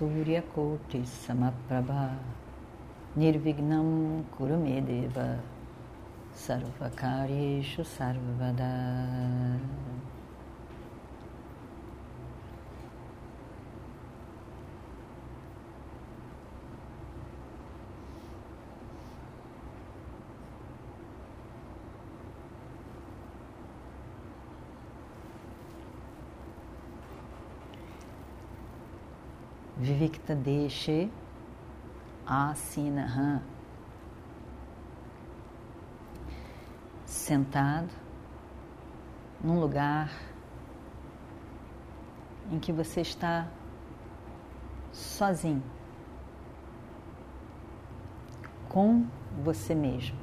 Mahakaya Suryakoti Samaprabha Nirvignam Kurumedeva Sarvakaryeshu Sarvada Vivikta Deshe Asinahan. Sentado num lugar em que você está sozinho, com você mesmo.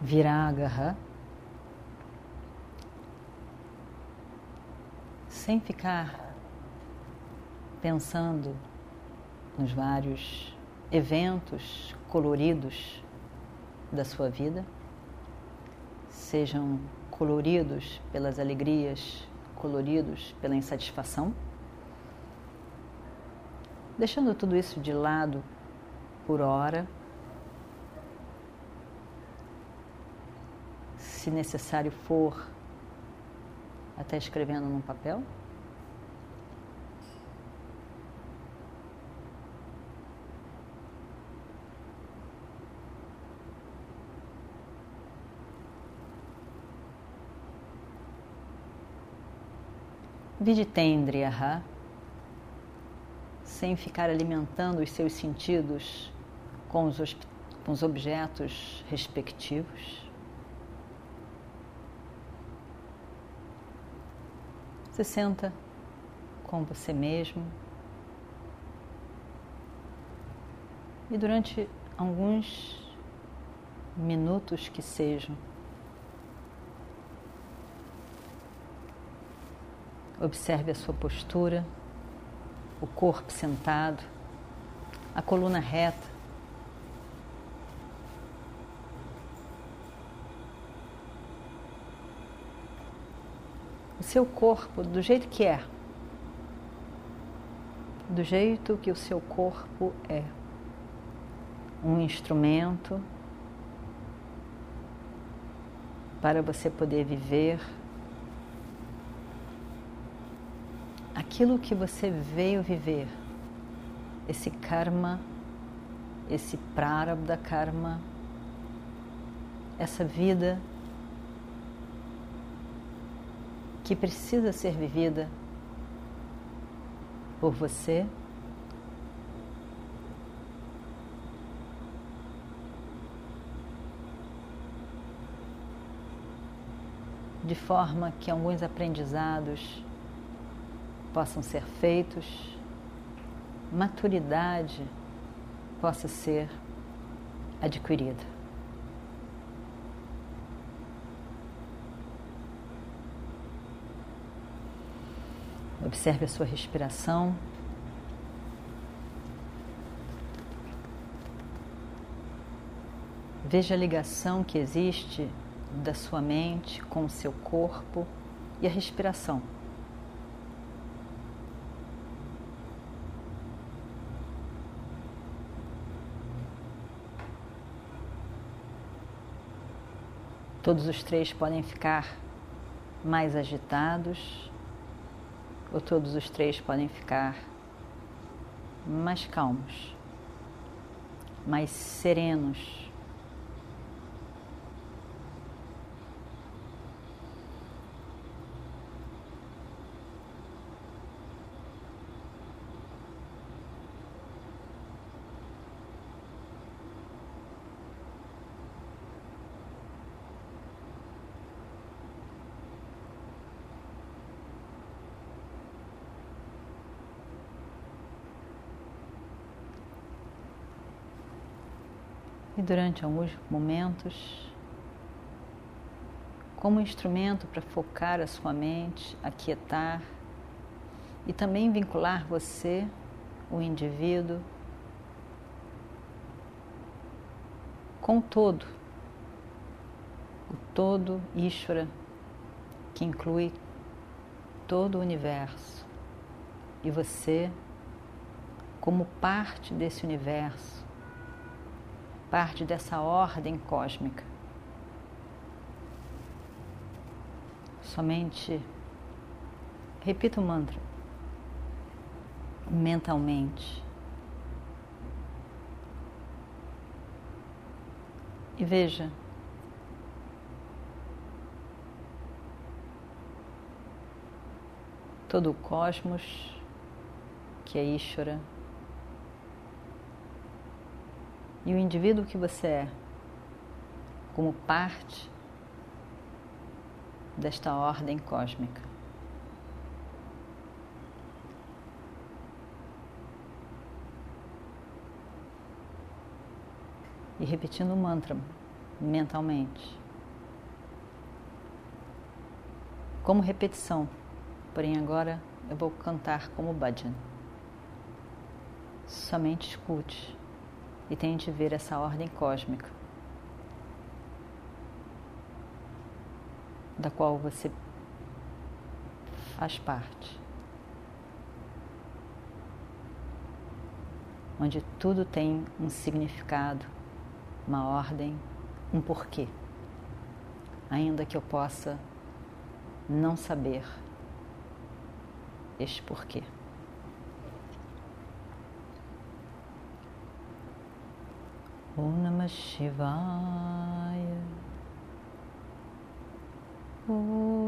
Viragaha, sem ficar pensando nos vários eventos coloridos da sua vida, sejam coloridos pelas alegrias, coloridos pela insatisfação, deixando tudo isso de lado por hora se necessário for, até escrevendo num papel? Viditendriya, sem ficar alimentando os seus sentidos com os, com os objetos respectivos. Você senta com você mesmo e durante alguns minutos que sejam, observe a sua postura, o corpo sentado, a coluna reta. O seu corpo do jeito que é. Do jeito que o seu corpo é. Um instrumento para você poder viver aquilo que você veio viver, esse karma, esse prarabdha karma, essa vida que precisa ser vivida por você. De forma que alguns aprendizados possam ser feitos, maturidade possa ser adquirida. Observe a sua respiração. Veja a ligação que existe da sua mente com o seu corpo e a respiração. Todos os três podem ficar mais agitados ou todos os três podem ficar mais calmos. mais serenos. E durante alguns momentos, como instrumento para focar a sua mente, aquietar e também vincular você, o indivíduo, com o todo, o todo Ishvara, que inclui todo o universo, e você como parte desse universo parte dessa ordem cósmica. Somente repita o mantra mentalmente. E veja, todo o cosmos, que é Ishvara, e o indivíduo que você é, como parte desta ordem cósmica. E repetindo o mantra mentalmente. Como repetição, porém agora eu vou cantar como bhajan. Somente escute e tente ver essa ordem cósmica da qual você faz parte. Onde tudo tem um significado, uma ordem, um porquê. Ainda que eu possa não saber este porquê. Om Namah Shivaya. Om.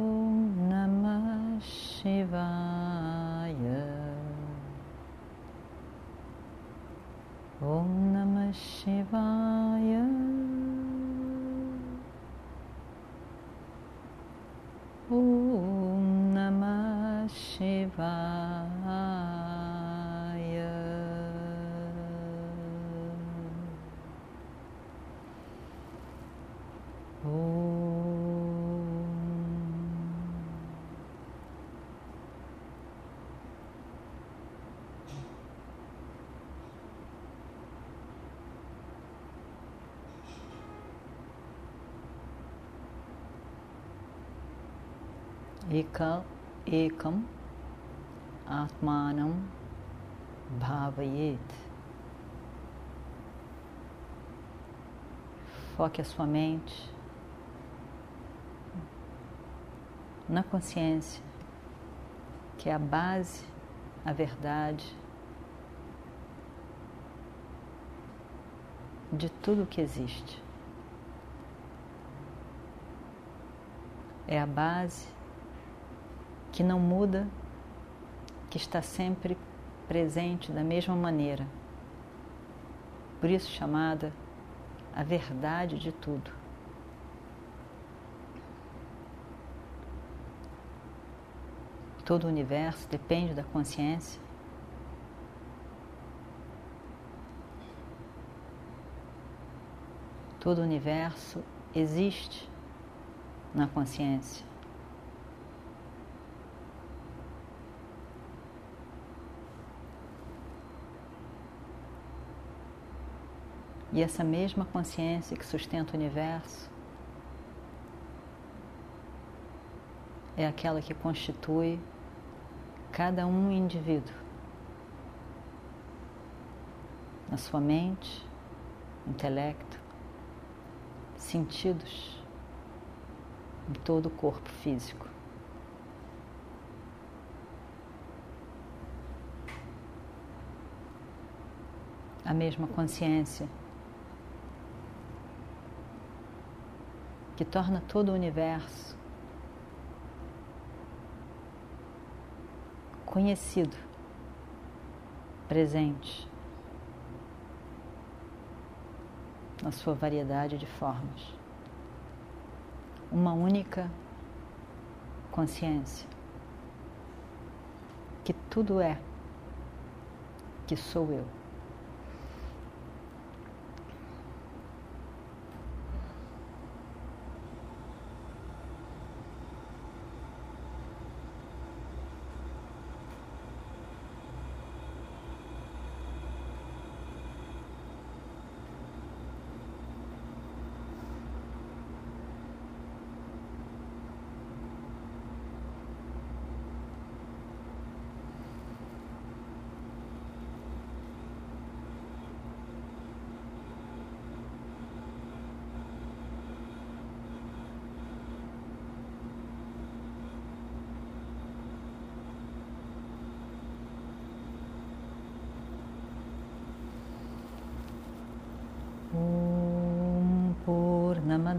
Eka, ekam atmanam bhavayet. Foque a sua mente na consciência, que é a base, a verdade de tudo que existe. É a base que não muda, que está sempre presente da mesma maneira. Por isso chamada a verdade de tudo. Todo o universo depende da consciência. Todo o universo existe na consciência. E essa mesma consciência que sustenta o universo é aquela que constitui cada um indivíduo na sua mente, intelecto, sentidos em todo o corpo físico. A mesma consciência que torna todo o universo conhecido, presente na sua variedade de formas. Uma única consciência que tudo é, que sou eu.